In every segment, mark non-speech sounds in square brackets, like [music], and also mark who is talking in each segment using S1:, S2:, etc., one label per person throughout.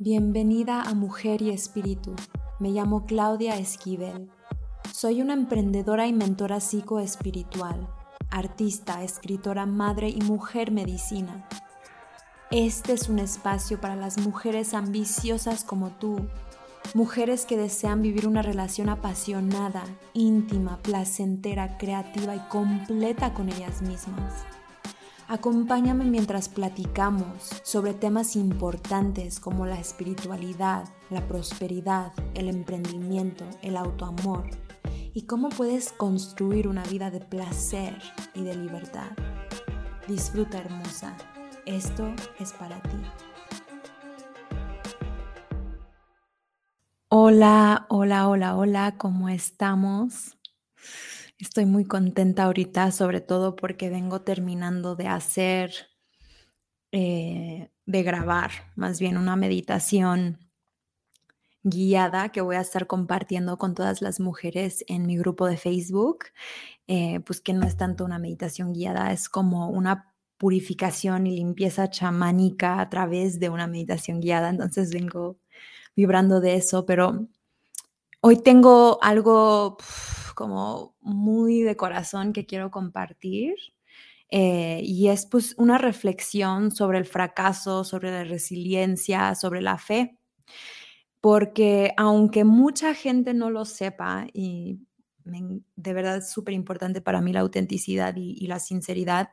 S1: Bienvenida a Mujer y Espíritu. Me llamo Claudia Esquivel. Soy una emprendedora y mentora psicoespiritual, artista, escritora, madre y mujer medicina. Este es un espacio para las mujeres ambiciosas como tú, mujeres que desean vivir una relación apasionada, íntima, placentera, creativa y completa con ellas mismas. Acompáñame mientras platicamos sobre temas importantes como la espiritualidad, la prosperidad, el emprendimiento, el autoamor y cómo puedes construir una vida de placer y de libertad. Disfruta hermosa, esto es para ti. Hola, hola, hola, hola, ¿cómo estamos? Estoy muy contenta ahorita, sobre todo porque vengo terminando de hacer, eh, de grabar, más bien una meditación guiada que voy a estar compartiendo con todas las mujeres en mi grupo de Facebook, eh, pues que no es tanto una meditación guiada, es como una purificación y limpieza chamánica a través de una meditación guiada. Entonces vengo vibrando de eso, pero hoy tengo algo como muy de corazón que quiero compartir. Eh, y es pues una reflexión sobre el fracaso, sobre la resiliencia, sobre la fe. Porque aunque mucha gente no lo sepa, y de verdad es súper importante para mí la autenticidad y, y la sinceridad,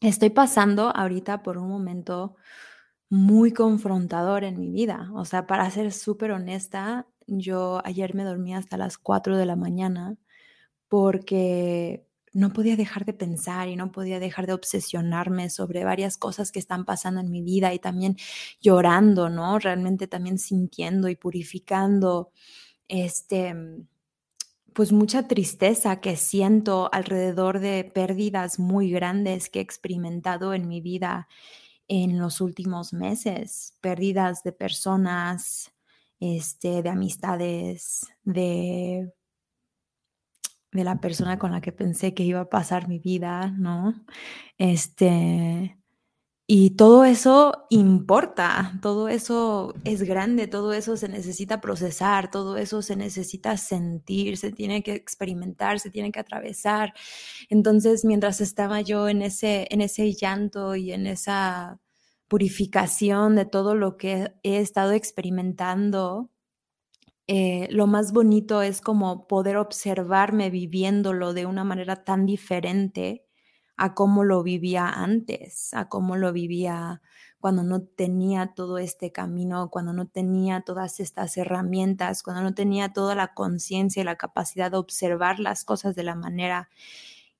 S1: estoy pasando ahorita por un momento muy confrontador en mi vida. O sea, para ser súper honesta, yo ayer me dormí hasta las 4 de la mañana porque no podía dejar de pensar y no podía dejar de obsesionarme sobre varias cosas que están pasando en mi vida y también llorando, ¿no? Realmente también sintiendo y purificando este pues mucha tristeza que siento alrededor de pérdidas muy grandes que he experimentado en mi vida en los últimos meses, pérdidas de personas, este, de amistades, de, de la persona con la que pensé que iba a pasar mi vida, ¿no? Este, y todo eso importa, todo eso es grande, todo eso se necesita procesar, todo eso se necesita sentir, se tiene que experimentar, se tiene que atravesar. Entonces, mientras estaba yo en ese, en ese llanto y en esa purificación de todo lo que he estado experimentando, eh, lo más bonito es como poder observarme viviéndolo de una manera tan diferente a cómo lo vivía antes, a cómo lo vivía cuando no tenía todo este camino, cuando no tenía todas estas herramientas, cuando no tenía toda la conciencia y la capacidad de observar las cosas de la manera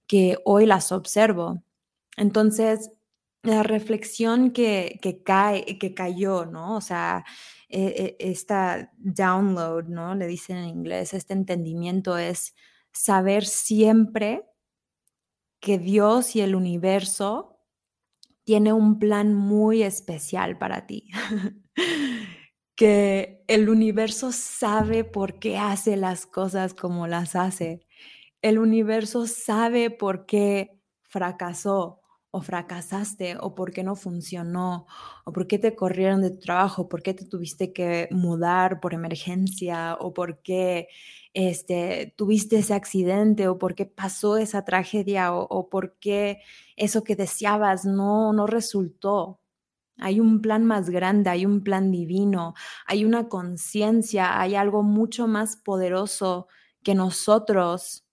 S1: que hoy las observo. Entonces, la reflexión que, cae, que cayó, ¿no? O sea, e, e, esta download, ¿no? Le dicen en inglés, este entendimiento es saber siempre que Dios y el universo tiene un plan muy especial para ti. [laughs] que el universo sabe por qué hace las cosas como las hace. El universo sabe por qué fracasó o fracasaste o por qué no funcionó o por qué te corrieron de tu trabajo, por qué te tuviste que mudar por emergencia o por qué este, tuviste ese accidente o por qué pasó esa tragedia o, o por qué eso que deseabas no, no resultó. Hay un plan más grande, hay un plan divino, hay una conciencia, hay algo mucho más poderoso que nosotros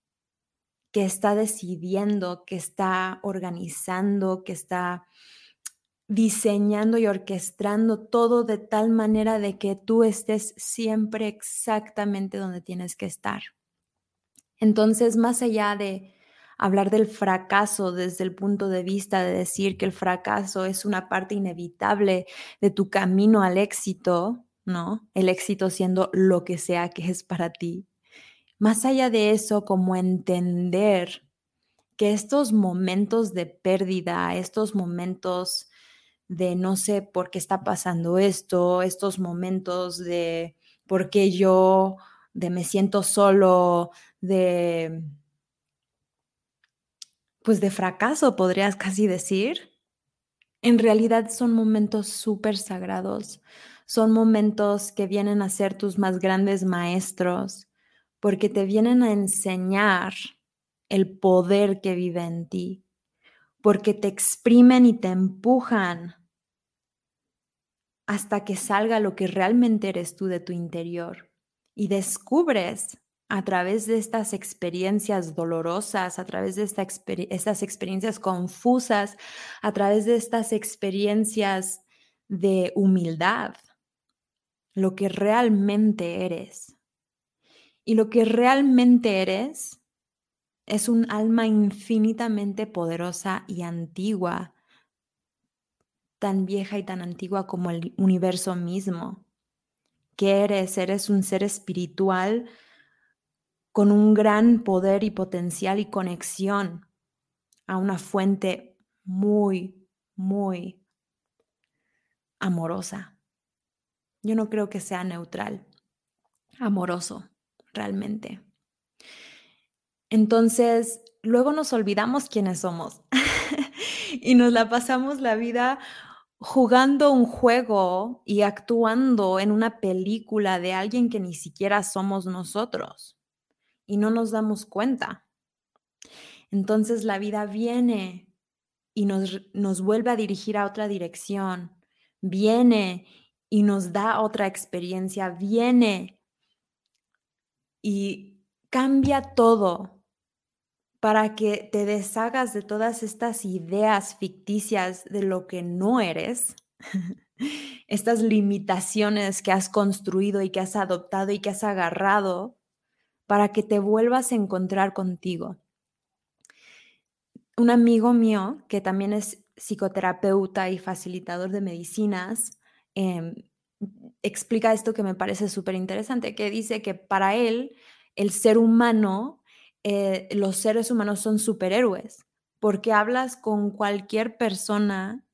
S1: que está decidiendo, que está organizando, que está diseñando y orquestando todo de tal manera de que tú estés siempre exactamente donde tienes que estar. Entonces, más allá de hablar del fracaso desde el punto de vista de decir que el fracaso es una parte inevitable de tu camino al éxito, ¿no? El éxito siendo lo que sea que es para ti. Más allá de eso, como entender que estos momentos de pérdida, estos momentos de no sé por qué está pasando esto, estos momentos de por qué yo, de me siento solo, de pues de fracaso, podrías casi decir, en realidad son momentos súper sagrados, son momentos que vienen a ser tus más grandes maestros porque te vienen a enseñar el poder que vive en ti, porque te exprimen y te empujan hasta que salga lo que realmente eres tú de tu interior y descubres a través de estas experiencias dolorosas, a través de estas experiencias confusas, a través de estas experiencias de humildad, lo que realmente eres. Y lo que realmente eres es un alma infinitamente poderosa y antigua, tan vieja y tan antigua como el universo mismo. ¿Qué eres? Eres un ser espiritual con un gran poder y potencial y conexión a una fuente muy, muy amorosa. Yo no creo que sea neutral, amoroso, Entonces, luego nos olvidamos quiénes somos [laughs] y nos la pasamos la vida jugando un juego y actuando en una película de alguien que ni siquiera somos nosotros y no nos damos cuenta. Entonces la vida viene y nos, nos vuelve a dirigir a otra dirección, viene y nos da otra experiencia, viene y cambia todo para que te deshagas de todas estas ideas ficticias de lo que no eres, [laughs] estas limitaciones que has construido y que has adoptado y que has agarrado para que te vuelvas a encontrar contigo. Un amigo mío, que también es psicoterapeuta y facilitador de medicinas, em, explica esto que me parece súper interesante, que dice que para él el ser humano, eh, los seres humanos son superhéroes, porque hablas con cualquier persona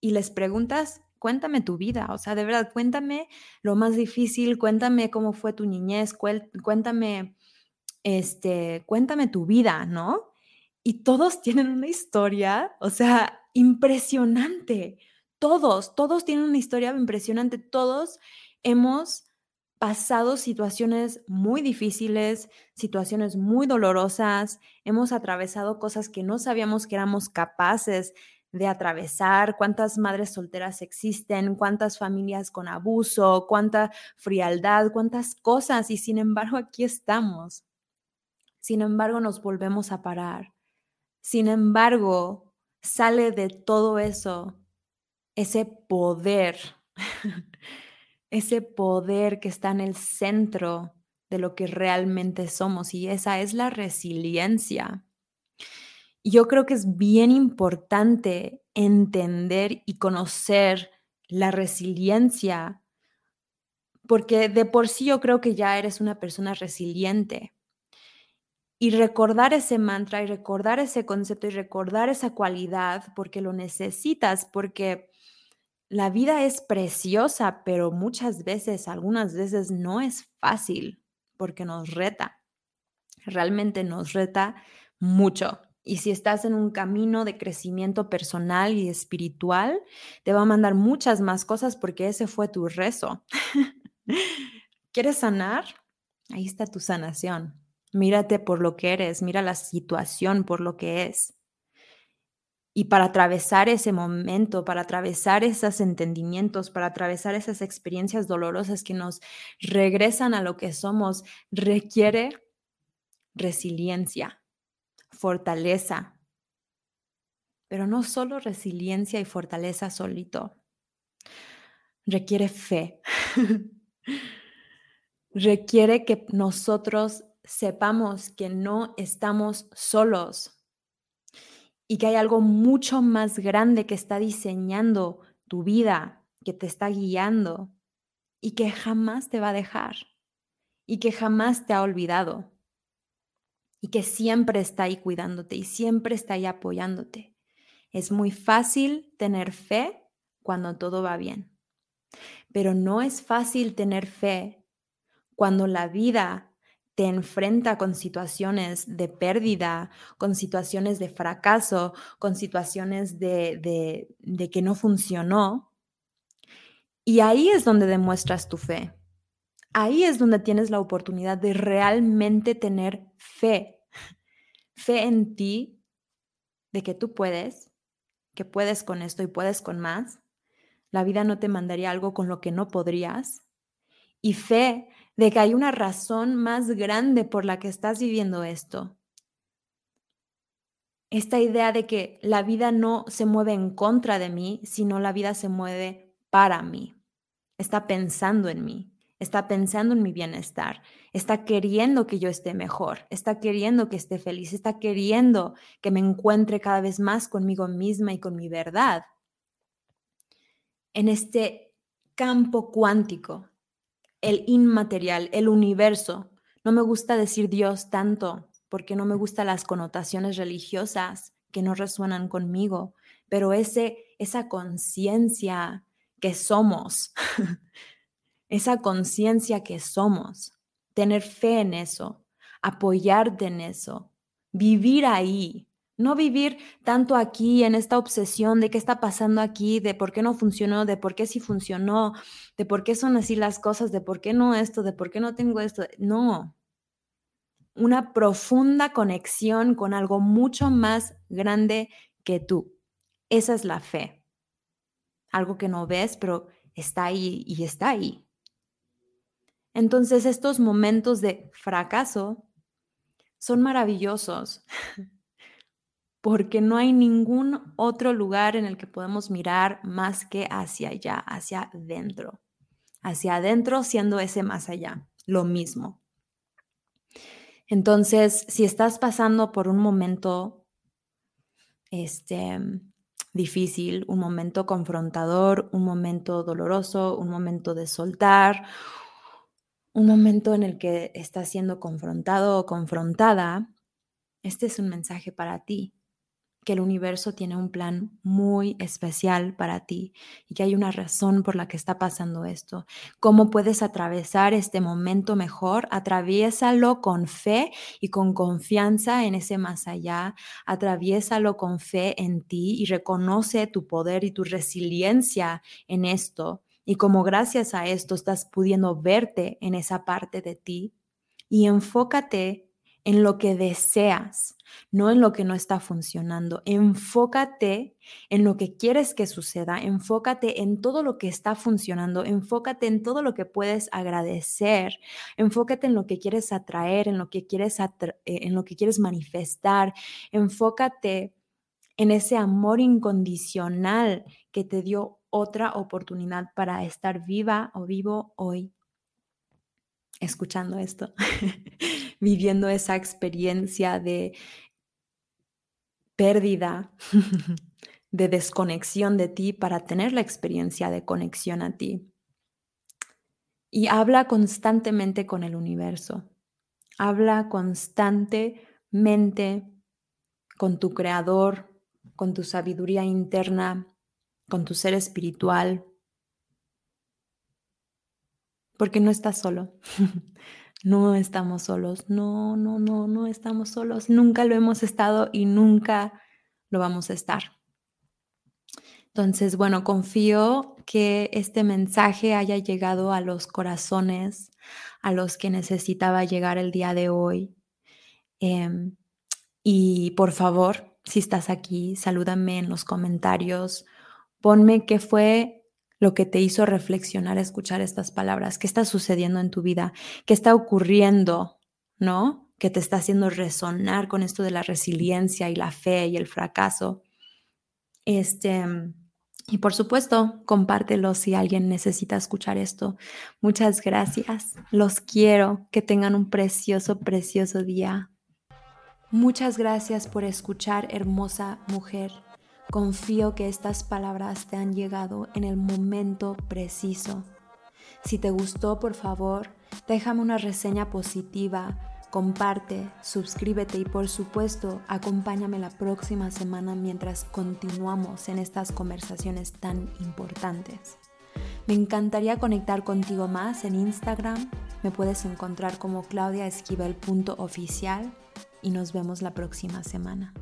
S1: y les preguntas cuéntame tu vida, o sea, de verdad, cuéntame lo más difícil, cuéntame cómo fue tu niñez, cuéntame, este, cuéntame tu vida, ¿no? Y todos tienen una historia, o sea, impresionante. Todos, todos tienen una historia impresionante. Todos hemos pasado situaciones muy difíciles, situaciones muy dolorosas, hemos atravesado cosas que no sabíamos que éramos capaces de atravesar, cuántas madres solteras existen, cuántas familias con abuso, cuánta frialdad, cuántas cosas, y sin embargo aquí estamos. Sin embargo nos volvemos a parar. Sin embargo, sale de todo eso ese poder, [laughs] ese poder que está en el centro de lo que realmente somos y esa es la resiliencia yo creo que es bien importante entender y conocer la resiliencia, porque de por sí yo creo que ya eres una persona resiliente. Y recordar ese mantra y recordar ese concepto y recordar esa cualidad porque lo necesitas, porque la vida es preciosa, pero muchas veces, algunas veces no es fácil porque nos reta. Realmente nos reta mucho. Y si estás en un camino de crecimiento personal y espiritual, te va a mandar muchas más cosas porque ese fue tu rezo. [laughs] ¿Quieres sanar? Ahí está tu sanación. Mírate por lo que eres, mira la situación por lo que es. Y para atravesar ese momento, para atravesar esos entendimientos, para atravesar esas experiencias dolorosas que nos regresan a lo que somos, requiere resiliencia fortaleza, pero no solo resiliencia y fortaleza solito. Requiere fe. [laughs] Requiere que nosotros sepamos que no estamos solos y que hay algo mucho más grande que está diseñando tu vida, que te está guiando y que jamás te va a dejar y que jamás te ha olvidado y que siempre está ahí cuidándote y siempre está ahí apoyándote. Es muy fácil tener fe cuando todo va bien, pero no es fácil tener fe cuando la vida te enfrenta con situaciones de pérdida, con situaciones de fracaso, con situaciones de, de, de que no funcionó. Y ahí es donde demuestras tu fe. Ahí es donde tienes la oportunidad de realmente tener fe. Fe en ti, de que tú puedes, que puedes con esto y puedes con más. La vida no te mandaría algo con lo que no podrías. Y fe de que hay una razón más grande por la que estás viviendo esto. Esta idea de que la vida no se mueve en contra de mí, sino la vida se mueve para mí. Está pensando en mí, está pensando en mi bienestar, está queriendo que yo esté mejor, está queriendo que esté feliz, está queriendo que me encuentre cada vez más conmigo misma y con mi verdad. En este campo cuántico el inmaterial, el universo. No me gusta decir Dios tanto porque no me gustan las connotaciones religiosas que no resuenan conmigo, pero ese, esa conciencia que somos, [laughs] esa conciencia que somos, tener fe en eso, apoyarte en eso, vivir ahí, no vivir tanto aquí en esta obsesión de qué está pasando aquí, de por qué no funcionó, de por qué sí funcionó, de por qué son así las cosas, de por qué no esto, de por qué no tengo esto. No. Una profunda conexión con algo mucho más grande que tú. Esa es la fe. Algo que no ves, pero está ahí y está ahí. Entonces estos momentos de fracaso son maravillosos [laughs] porque no hay ningún otro lugar en el que podemos mirar más que hacia allá, hacia adentro. Hacia adentro siendo ese más allá, lo mismo. Entonces, si estás pasando por un momento este, difícil, un momento confrontador, un momento doloroso, un momento de soltar, un momento en el que estás siendo confrontado o confrontada, este es un mensaje para ti que el universo tiene un plan muy especial para ti y que hay una razón por la que está pasando esto. ¿Cómo puedes atravesar este momento mejor? Atraviésalo con fe y con confianza en ese más allá. Atraviésalo con fe en ti y reconoce tu poder y tu resiliencia en esto. Y como gracias a esto estás pudiendo verte en esa parte de ti y enfócate en lo que deseas, no en lo que no está funcionando. Enfócate en lo que quieres que suceda, enfócate en todo lo que está funcionando, enfócate en todo lo que puedes agradecer, enfócate en lo que quieres atraer, en lo que quieres, eh, en lo que quieres manifestar, enfócate en ese amor incondicional que te dio otra oportunidad para estar viva o vivo hoy escuchando esto, [laughs] viviendo esa experiencia de pérdida, [laughs] de desconexión de ti para tener la experiencia de conexión a ti. Y habla constantemente con el universo. Habla constantemente con tu creador, con tu sabiduría interna, con tu ser espiritual, porque no estás solo. [laughs] no estamos solos. No, no, no, no estamos solos. Nunca lo hemos estado y nunca lo vamos a estar. Entonces, bueno, confío que este mensaje haya llegado a los corazones a los que necesitaba llegar el día de hoy. Em, y por favor, si estás aquí, salúdame en los comentarios, ponme qué fue lo que te hizo reflexionar, escuchar estas palabras, qué está sucediendo en tu vida, qué está ocurriendo, ¿no? Que te está haciendo resonar con esto de la resiliencia y la fe y el fracaso. Este, y por supuesto, compártelo si alguien necesita escuchar esto. Muchas gracias. Los quiero. Que tengan un precioso, precioso día. Muchas gracias por escuchar, hermosa mujer. Confío que estas palabras te han llegado en el momento preciso. Si te gustó, por favor, déjame una reseña positiva, comparte, suscríbete y por supuesto, acompáñame la próxima semana mientras continuamos en estas conversaciones tan importantes. Me encantaría conectar contigo más en Instagram. Me puedes encontrar como claudiaesquivel.oficial y nos vemos la próxima semana.